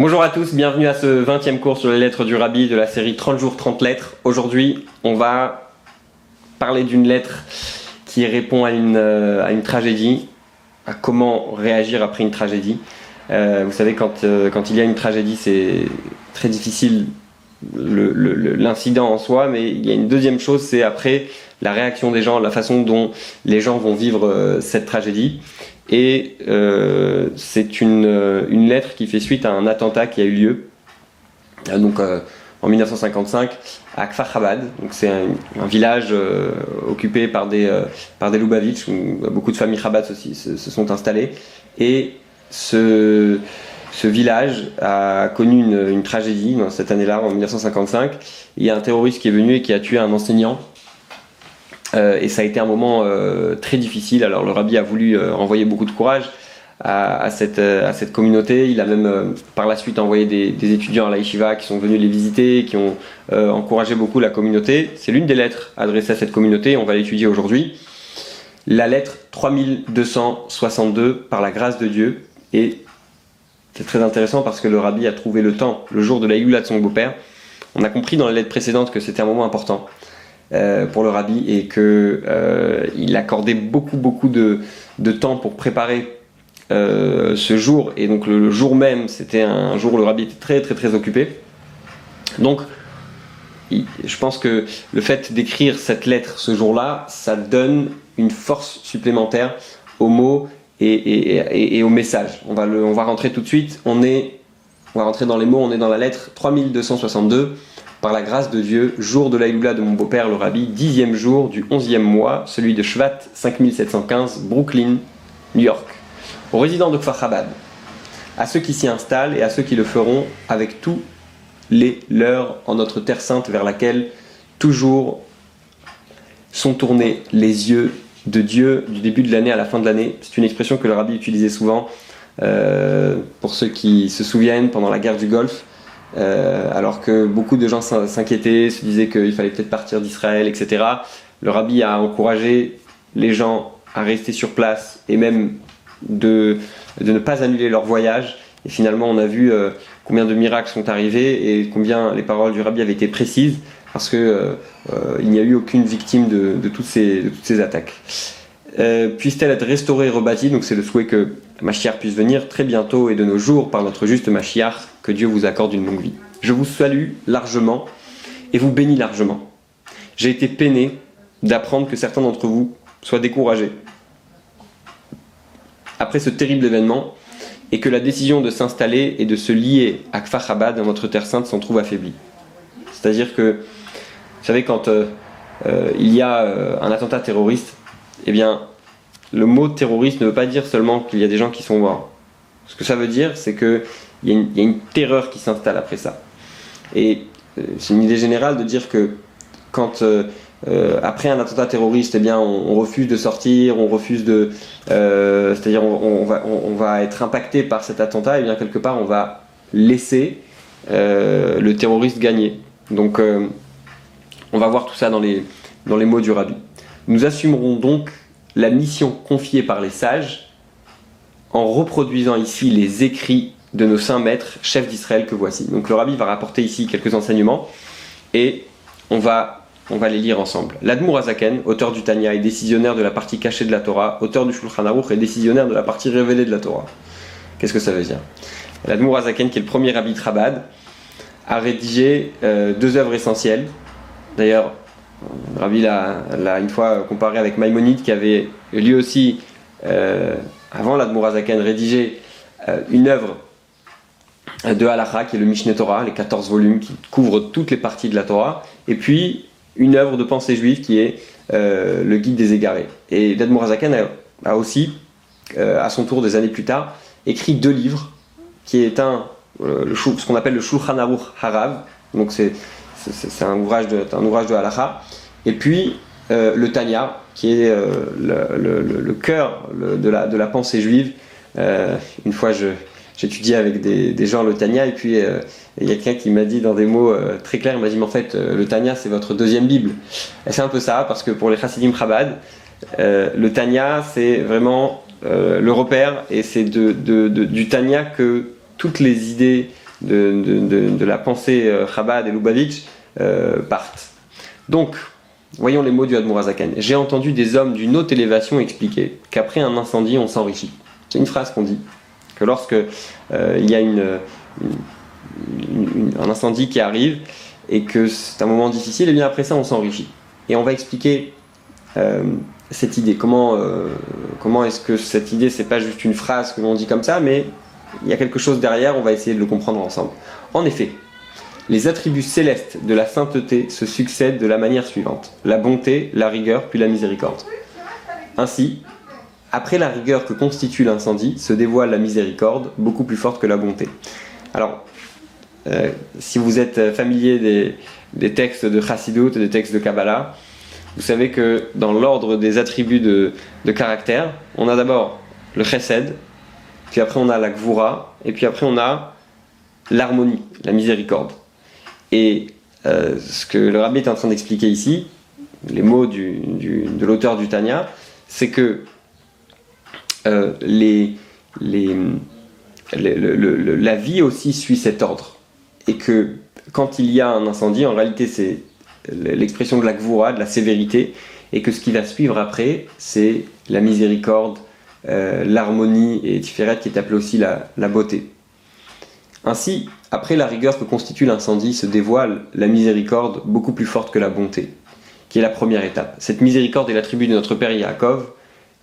Bonjour à tous, bienvenue à ce 20e cours sur les lettres du Rabbi de la série 30 jours 30 lettres. Aujourd'hui, on va parler d'une lettre qui répond à une, euh, tragédie, à comment réagir après une tragédie. Euh, vous savez, quand, euh, quand il y a une tragédie, c'est très difficile l'incident en soi, mais il y a une deuxième chose, c'est après la réaction des gens, la façon dont les gens vont vivre cette tragédie. Et euh, c'est une, euh, une, lettre qui fait suite à un attentat qui a eu lieu euh, donc, en 1955 à Kfar Chabad. C'est un, un, village occupé par des, par des Lubavitch où beaucoup de familles Chabad se, se, sont installées. Et ce, ce village a connu une, une tragédie dans cette année-là, en 1955. Il y a un terroriste qui est venu et qui a tué un enseignant euh, et ça a été un moment euh, très difficile. Alors le rabbi a voulu euh, envoyer beaucoup de courage à, cette, communauté. Il a même par la suite envoyé des, étudiants à la yeshiva qui sont venus les visiter, qui ont encouragé beaucoup la communauté. C'est l'une des lettres adressées à cette communauté, on va l'étudier aujourd'hui. La lettre 3262 par la grâce de Dieu. Et c'est très intéressant parce que le rabbi a trouvé le temps, le jour de la de son beau-père. On a compris dans la lettre précédente que c'était un moment important. Euh, pour le rabbi et que euh, il accordait beaucoup beaucoup de, temps pour préparer euh, ce jour. Et donc le, jour même c'était un jour où le rabbi était très très très occupé. Donc je pense que le fait d'écrire cette lettre ce jour-là ça donne une force supplémentaire aux mots et, et, et, au message. On va, on va rentrer tout de suite. On est on va rentrer dans les mots on est dans la lettre 3262 par la grâce de Dieu, jour de l'Aïloula de mon beau-père le rabbi, dixième jour du onzième mois, celui de Shvat 5715, Brooklyn, New York. Aux résidents de Kfar à ceux qui s'y installent et à ceux qui le feront avec tous les leurs en notre terre sainte vers laquelle toujours sont tournés les yeux de Dieu du début de l'année à la fin de l'année. C'est une expression que le rabbi utilisait souvent euh, pour ceux qui se souviennent pendant la guerre du Golfe. Euh, alors que beaucoup de gens s'inquiétaient, se disaient qu'il fallait peut-être partir d'Israël, etc. Le rabbi a encouragé les gens à rester sur place et même de, ne pas annuler leur voyage. Et finalement, on a vu euh, combien de miracles sont arrivés et combien les paroles du rabbi avaient été précises parce qu'il euh, n'y a eu aucune victime de, de toutes ces attaques. Euh, puisse-t-elle être restaurée et rebâtie Donc c'est le souhait que Machiar puisse venir très bientôt et de nos jours par notre juste Machiar, que Dieu vous accorde une longue vie. Je vous salue largement et vous bénis largement. J'ai été peiné d'apprendre que certains d'entre vous soient découragés après ce terrible événement et que la décision de s'installer et de se lier à Kfar dans notre terre sainte, s'en trouve affaiblie. C'est-à-dire que, vous savez, quand euh, euh, il y a euh, un attentat terroriste, eh bien, le mot terroriste ne veut pas dire seulement qu'il y a des gens qui sont morts. Ce que ça veut dire, c'est qu'il y, y, a une terreur qui s'installe après ça. Et euh, c'est une idée générale de dire que quand, euh, euh, après un attentat terroriste, eh bien, on, refuse de sortir, on refuse de. C'est-à-dire, on, va, être impacté par cet attentat, et bien, quelque part, on va laisser le terroriste gagner. Donc, on va voir tout ça dans les, dans les mots du rabbi. Nous assumerons donc la mission confiée par les sages en reproduisant ici les écrits de nos saints maîtres, chefs d'Israël que voici. Donc le rabbi va rapporter ici quelques enseignements et on va, les lire ensemble. L'Admour Azaken, auteur du Tanya, est décisionnaire de la partie cachée de la Torah, auteur du Shulchan Aruch est décisionnaire de la partie révélée de la Torah. Qu'est-ce que ça veut dire? L'Admour Azaken, qui est le premier rabbi de Chabad, a rédigé euh, deux œuvres essentielles. D'ailleurs, Rabbi l'a une fois comparé avec Maïmonide qui avait lui aussi, euh, avant l'Admorazaken, rédigé euh, une œuvre de Halacha qui est le Mishneh Torah, les 14 volumes qui couvrent toutes les parties de la Torah, et puis une œuvre de pensée juive qui est euh, le Guide des égarés. Et l'Admorazaken a, a, aussi, euh, à son tour des années plus tard, écrit deux livres, qui est un, ce qu'on appelle le Shulchan Aruch Harav, donc c'est c'est un ouvrage de, un ouvrage de halacha. Et puis euh, le Tanya, qui est euh, le, cœur de, la, de la pensée juive. Euh, une fois, j'étudiais avec des, des, gens le Tanya, et puis il y a quelqu'un qui m'a dit dans des mots très clairs, il m'a dit, mais en fait, le Tanya, c'est votre deuxième Bible. C'est un peu ça, parce que pour les Chassidim Chabad, le Tanya, c'est vraiment le repère, et c'est de, du Tanya que toutes les idées de, la pensée euh, Chabad et Lubavitch euh, partent. Donc, voyons les mots du Admorazaken. J'ai entendu des hommes d'une haute élévation expliquer qu'après un incendie, on s'enrichit. C'est une phrase qu'on dit. Que lorsque il y a une, un incendie qui arrive et que c'est un moment difficile, et bien après ça, on s'enrichit. Et on va expliquer cette idée Comment, comment est-ce que cette idée, c'est pas juste une phrase que l'on dit comme ça, mais il y a quelque chose derrière, on va essayer de le comprendre ensemble. En effet, les attributs célestes de la sainteté se succèdent de la manière suivante la bonté, la rigueur, puis la miséricorde. Ainsi, après la rigueur que constitue l'incendie, se dévoile la miséricorde, beaucoup plus forte que la bonté. Alors, euh, si vous êtes familier des, textes de Chassidut, des textes de Kabbalah, vous savez que dans l'ordre des attributs de, de caractère, on a d'abord le chesed, puis après on a la gvura, et puis après on a l'harmonie, la miséricorde. Et euh, ce que le rabbi est en train d'expliquer ici, les mots de l'auteur du Tanya, c'est que euh, la vie aussi suit cet ordre. Et que quand il y a un incendie, en réalité c'est l'expression de la gvura, de la sévérité, et que ce qui va suivre après, c'est la miséricorde, euh, l'harmonie et Tiferet qui est appelée aussi la, beauté. Ainsi, après la rigueur que constitue l'incendie, se dévoile la miséricorde beaucoup plus forte que la bonté, qui est la première étape. Cette miséricorde est l'attribut de notre Père Yaakov,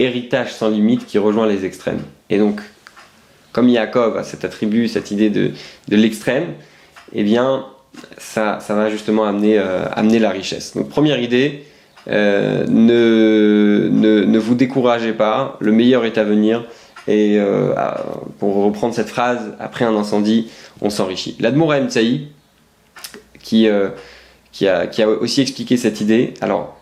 héritage sans limite qui rejoint les extrêmes. Et donc, comme Yaakov a cet attribut, cette idée de, l'extrême, eh bien, ça, ça va justement amener, euh, amener la richesse. Donc, première idée, euh, ne, vous découragez pas, le meilleur est à venir. Et euh, pour reprendre cette phrase, après un incendie, on s'enrichit. L'Admoura Mtsaï, qui, euh, qui, a, qui, aussi expliqué cette idée, alors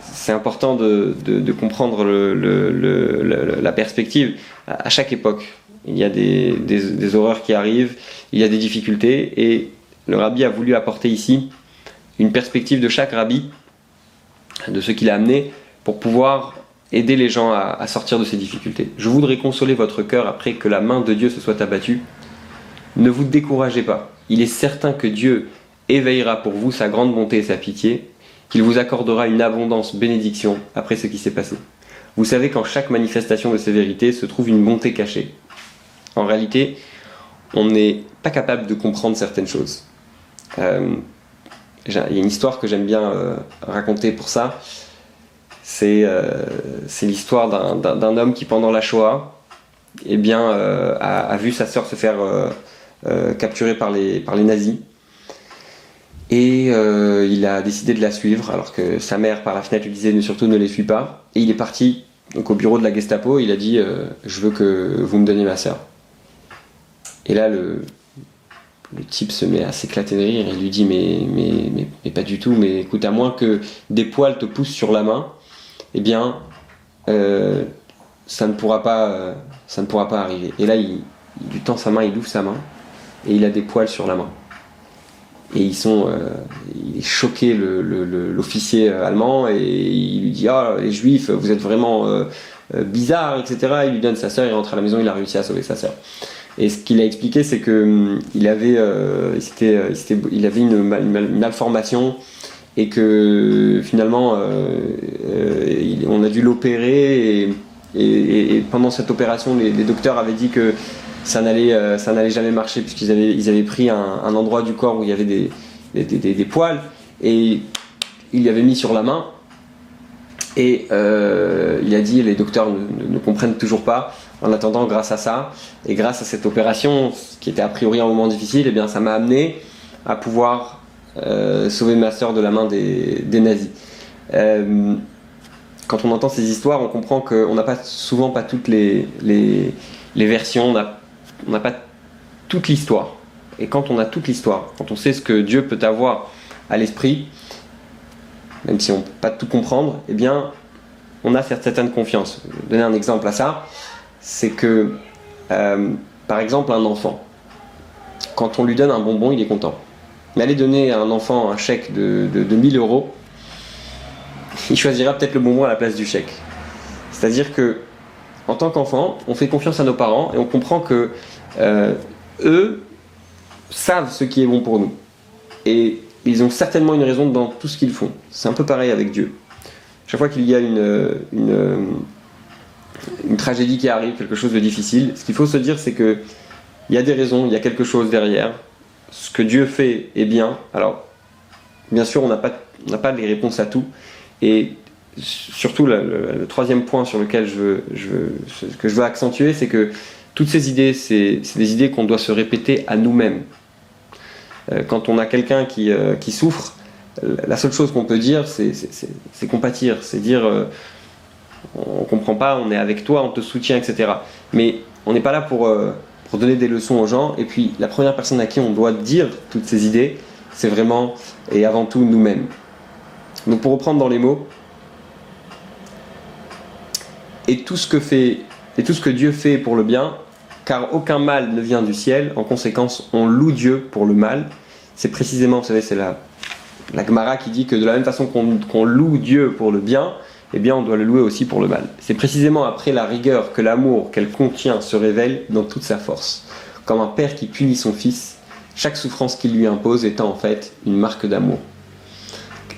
c'est important de, de, comprendre la perspective à, chaque époque. Il y a des, des, des horreurs qui arrivent, il y a des difficultés, et le rabbi a voulu apporter ici une perspective de chaque rabbi, de ce qu'il a amené, pour pouvoir aider les gens à, sortir de ces difficultés. Je voudrais consoler votre cœur après que la main de Dieu se soit abattue. Ne vous découragez pas. Il est certain que Dieu éveillera pour vous sa grande bonté et sa pitié, qu'il vous accordera une abondance bénédiction après ce qui s'est passé. Vous savez qu'en chaque manifestation de sévérité se trouve une bonté cachée. En réalité, on n'est pas capable de comprendre certaines choses. Euh, il y a une histoire que j'aime bien euh, raconter pour ça. C'est euh, l'histoire d'un homme qui, pendant la Shoah, eh bien, euh, a, vu sa sœur se faire capturer par les, nazis. Et il a décidé de la suivre, alors que sa mère, par la fenêtre, lui disait surtout ne les suis pas. Et il est parti donc, au bureau de la Gestapo. il a dit Je veux que vous me donniez ma sœur. Et là, le, le type se met à s'éclater de rire et lui dit mais, mais, pas du tout, mais écoute, à moins que des poils te poussent sur la main, eh bien, euh, ça, ne pourra pas, euh, arriver. Et là, il, il, tend sa main, il ouvre sa main, et il a des poils sur la main. Et ils sont, euh, il est choqué l'officier allemand et il lui dit ah les juifs vous êtes vraiment bizarres etc. Il lui donne sa sœur, il rentre à la maison, il a réussi à sauver sa sœur. Et ce qu'il a expliqué, c'est que hum, il avait, euh, euh, une, malformation et que finalement, euh, on a dû l'opérer et, pendant cette opération, les, docteurs avaient dit que ça n'allait, ça n'allait jamais marcher puisqu'ils avaient, ils avaient pris un, endroit du corps où il y avait des, des, poils et il y avait mis sur la main et il a dit les docteurs ne comprennent toujours pas en attendant, grâce à ça, et grâce à cette opération, qui était a priori un moment difficile, eh bien, ça m'a amené à pouvoir euh, sauver ma soeur de la main des, nazis. Euh, quand on entend ces histoires, on comprend qu'on n'a pas souvent pas toutes les, versions, on n'a pas toute l'histoire. Et quand on a toute l'histoire, quand on sait ce que Dieu peut avoir à l'esprit, même si on ne peut pas tout comprendre, eh bien, on a cette certaine confiance. Je vais donner un exemple à ça c'est que, euh, par exemple, un enfant, quand on lui donne un bonbon, il est content. Mais aller donner à un enfant un chèque de, de, 1000 euros, il choisira peut-être le bonbon à la place du chèque. C'est-à-dire que, en tant qu'enfant, on fait confiance à nos parents et on comprend que euh, eux savent ce qui est bon pour nous. Et ils ont certainement une raison dans tout ce qu'ils font. C'est un peu pareil avec Dieu. Chaque fois qu'il y a une, une, une, tragédie qui arrive, quelque chose de difficile, ce qu'il faut se dire, c'est que il y a des raisons, il y a quelque chose derrière. Ce que Dieu fait est bien. Alors, bien sûr, on n'a pas, pas les réponses à tout. Et surtout, le, troisième point sur lequel je veux, je que je veux accentuer, c'est que toutes ces idées, c'est des idées qu'on doit se répéter à nous-mêmes. Euh, quand on a quelqu'un qui, euh, qui, souffre, la seule chose qu'on peut dire, c'est compatir, c'est dire euh, on comprend pas, on est avec toi, on te soutient, etc. Mais on n'est pas là pour, pour donner des leçons aux gens. Et puis la première personne à qui on doit dire toutes ces idées, c'est vraiment et avant tout nous-mêmes. Donc pour reprendre dans les mots, et tout ce que fait et tout ce que Dieu fait pour le bien, car aucun mal ne vient du ciel, en conséquence on loue Dieu pour le mal. C'est précisément, vous savez, c'est la, la Gemara qui dit que de la même façon qu'on loue Dieu pour le bien, eh bien on doit le louer aussi pour le mal. C'est précisément après la rigueur que l'amour qu'elle contient se révèle dans toute sa force. Comme un père qui punit son fils, chaque souffrance qu'il lui impose étant en fait une marque d'amour.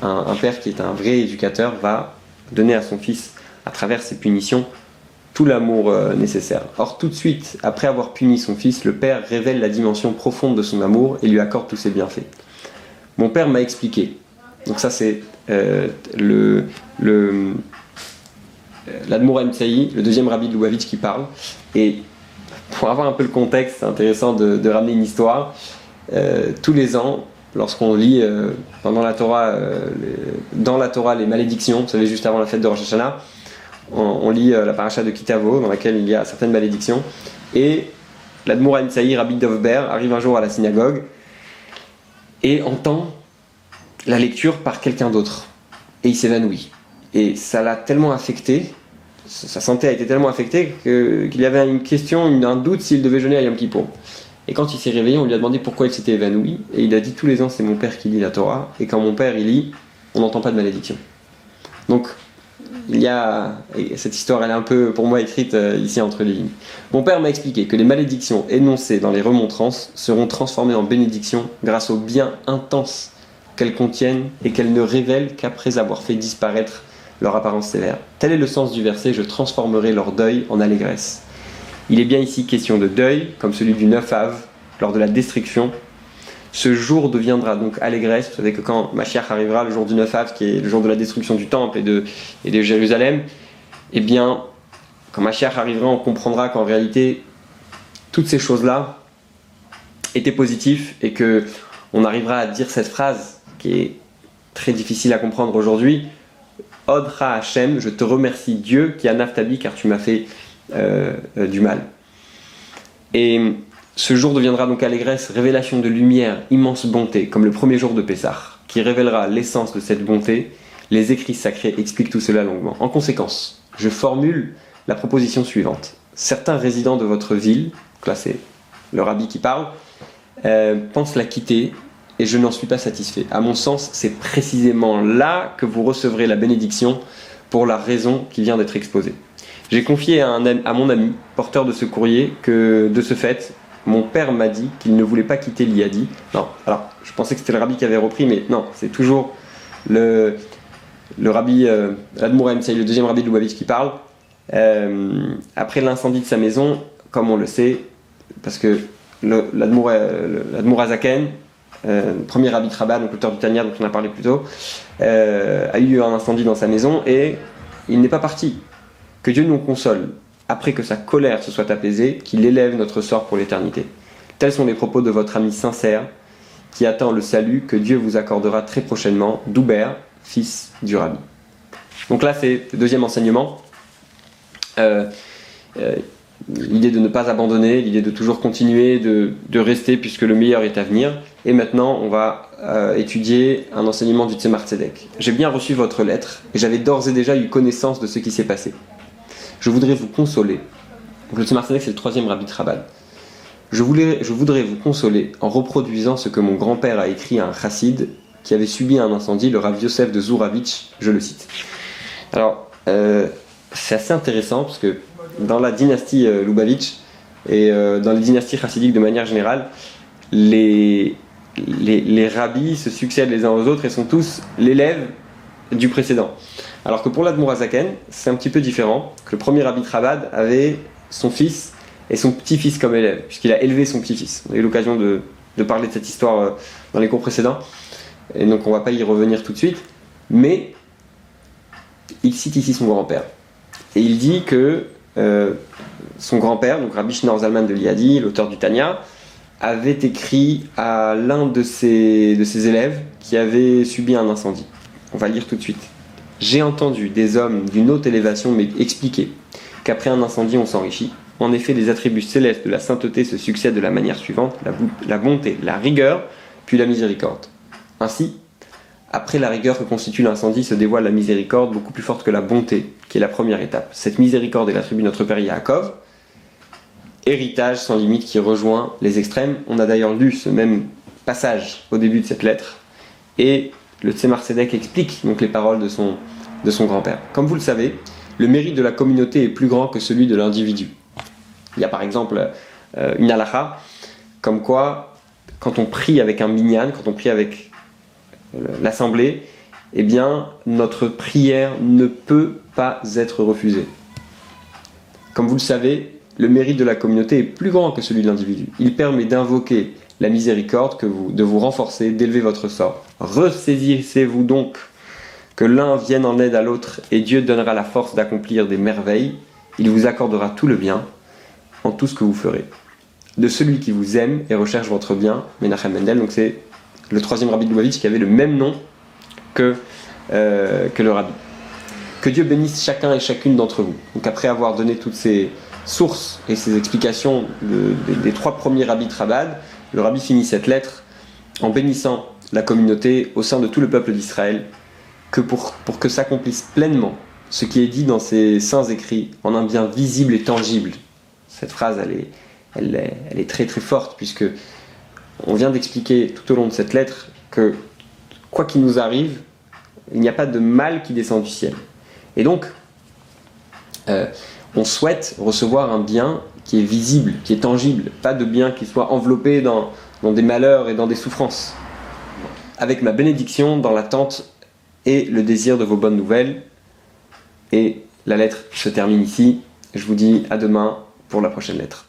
Un, père qui est un vrai éducateur va donner à son fils, à travers ses punitions, tout l'amour euh, nécessaire. Or, tout de suite, après avoir puni son fils, le père révèle la dimension profonde de son amour et lui accorde tous ses bienfaits. Mon père m'a expliqué. Donc ça, c'est euh, le, le l'Admour le deuxième rabbi de Lubavitch qui parle. Et pour avoir un peu le contexte, c'est intéressant de, ramener une histoire. Euh, tous les ans, lorsqu'on lit pendant la Torah, dans la Torah les malédictions, vous savez, juste avant la fête de Rosh Hashanah, on, lit euh, la paracha de Kitavo, dans laquelle il y a certaines malédictions. Et l'Admour Saïr, Rabbi Dovber, arrive un jour à la synagogue et entend la lecture par quelqu'un d'autre. Et il s'évanouit. Et ça l'a tellement affecté, sa santé a été tellement affectée qu'il y avait une question, un doute s'il devait jeûner à Yom Kippour. Et quand il s'est réveillé, on lui a demandé pourquoi il s'était évanoui. Et il a dit tous les ans, c'est mon père qui lit la Torah. Et quand mon père lit, on n'entend pas de malédiction. Donc il y a cette histoire, elle est un peu pour moi écrite euh, ici entre les lignes. Mon père m'a expliqué que les malédictions énoncées dans les remontrances seront transformées en bénédictions grâce au bien intense qu'elles contiennent et qu'elles ne révèlent qu'après avoir fait disparaître leur apparence sévère. Tel est le sens du verset Je transformerai leur deuil en allégresse. Il est bien ici question de deuil, comme celui du 9 Av, lors de la destruction ce jour deviendra donc allégresse. Vous savez que quand Mashiach arrivera, le jour du 9 Av, qui est le jour de la destruction du temple et de, et de Jérusalem, eh bien, quand Mashiach arrivera, on comprendra qu'en réalité, toutes ces choses-là étaient positives et que on arrivera à dire cette phrase qui est très difficile à comprendre aujourd'hui. Odra Hashem, je te remercie Dieu qui a naftabi car tu m'as fait euh, euh, du mal. Et ce jour deviendra donc allégresse, révélation de lumière, immense bonté, comme le premier jour de Pessah, qui révélera l'essence de cette bonté. Les écrits sacrés expliquent tout cela longuement. En conséquence, je formule la proposition suivante. Certains résidents de votre ville, là c'est le rabbi qui parle, euh, pensent la quitter et je n'en suis pas satisfait. À mon sens, c'est précisément là que vous recevrez la bénédiction pour la raison qui vient d'être exposée. J'ai confié à, mon ami, porteur de ce courrier, que de ce fait, mon père m'a dit qu'il ne voulait pas quitter l'IADI. Non, alors je pensais que c'était le rabbi qui avait repris, mais non, c'est toujours le, le rabbi euh, c'est le deuxième rabbi de Lubavitch qui parle. Euh, après l'incendie de sa maison, comme on le sait, parce que l'Admour Azaken, euh, premier rabbi Rabat, donc l'auteur du Tanya dont on a parlé plus tôt, euh, a eu un incendie dans sa maison et il n'est pas parti. Que Dieu nous console après que sa colère se soit apaisée, qu'il élève notre sort pour l'éternité. Tels sont les propos de votre ami sincère, qui attend le salut que Dieu vous accordera très prochainement, d'Oubert, fils du rabbi. Donc là, c'est le deuxième enseignement. Euh, l'idée de ne pas abandonner, l'idée de toujours continuer, de, rester puisque le meilleur est à venir. Et maintenant, on va euh, étudier un enseignement du Tzemar. J'ai bien reçu votre lettre et j'avais d'ores et déjà eu connaissance de ce qui s'est passé. Je voudrais vous consoler. Le Tzemar c'est le troisième rabbi de Je, voulais, je voudrais vous consoler en reproduisant ce que mon grand-père a écrit à un chassid qui avait subi un incendie, le Rav Yosef de Zouravitch, je le cite. Alors, euh, c'est assez intéressant parce que dans la dynastie euh, Lubavitch, et euh, dans les dynasties chassidiques de manière générale, les, rabbis se succèdent les uns aux autres et sont tous l'élève du précédent. Alors que pour l'Admorazaken, c'est un petit peu différent, que le premier rabbi Trabad avait son fils et son petit-fils comme élève, puisqu'il a élevé son petit-fils. On a eu l'occasion de, de, parler de cette histoire euh, dans les cours précédents, et donc on va pas y revenir tout de suite, mais il cite ici son grand-père. Et il dit que son grand-père, donc Rabbi Shneur Zalman de Liadi, l'auteur du Tanya, avait écrit à l'un de ses, élèves qui avait subi un incendie. On va lire tout de suite. J'ai entendu des hommes d'une haute élévation m'expliquer qu'après un incendie on s'enrichit. En effet, les attributs célestes de la sainteté se succèdent de la manière suivante la bonté, la rigueur, puis la miséricorde. Ainsi, après la rigueur que constitue l'incendie se dévoile la miséricorde beaucoup plus forte que la bonté, qui est la première étape. Cette miséricorde est l'attribut de notre père Yaakov, héritage sans limite qui rejoint les extrêmes. On a d'ailleurs lu ce même passage au début de cette lettre, et le Tzemar Sedek explique donc les paroles de son, de son grand-père. Comme vous le savez, le mérite de la communauté est plus grand que celui de l'individu. Il y a par exemple euh, une halakha, comme quoi, quand on prie avec un minyan, quand on prie avec l'assemblée, eh bien, notre prière ne peut pas être refusée. Comme vous le savez, le mérite de la communauté est plus grand que celui de l'individu. Il permet d'invoquer la miséricorde, que vous, de vous renforcer, d'élever votre sort. Ressaisissez-vous donc que l'un vienne en aide à l'autre et Dieu donnera la force d'accomplir des merveilles. Il vous accordera tout le bien en tout ce que vous ferez. De celui qui vous aime et recherche votre bien, Menachem Mendel, donc c'est le troisième rabbi de Lubavitch qui avait le même nom que, euh, que le rabbi. Que Dieu bénisse chacun et chacune d'entre vous. Donc après avoir donné toutes ces sources et ces explications des trois premiers rabbis de Rabad, le rabbi finit cette lettre en bénissant la communauté au sein de tout le peuple d'Israël, que pour, pour que s'accomplisse pleinement ce qui est dit dans ces saints écrits en un bien visible et tangible. Cette phrase, elle est, elle est très très forte, puisque on vient d'expliquer tout au long de cette lettre que quoi qu'il nous arrive, il n'y a pas de mal qui descend du ciel. Et donc, euh, on souhaite recevoir un bien qui est visible, qui est tangible, pas de bien qui soit enveloppé dans, dans des malheurs et dans des souffrances. Avec ma bénédiction dans l'attente et le désir de vos bonnes nouvelles. Et la lettre se termine ici. Je vous dis à demain pour la prochaine lettre.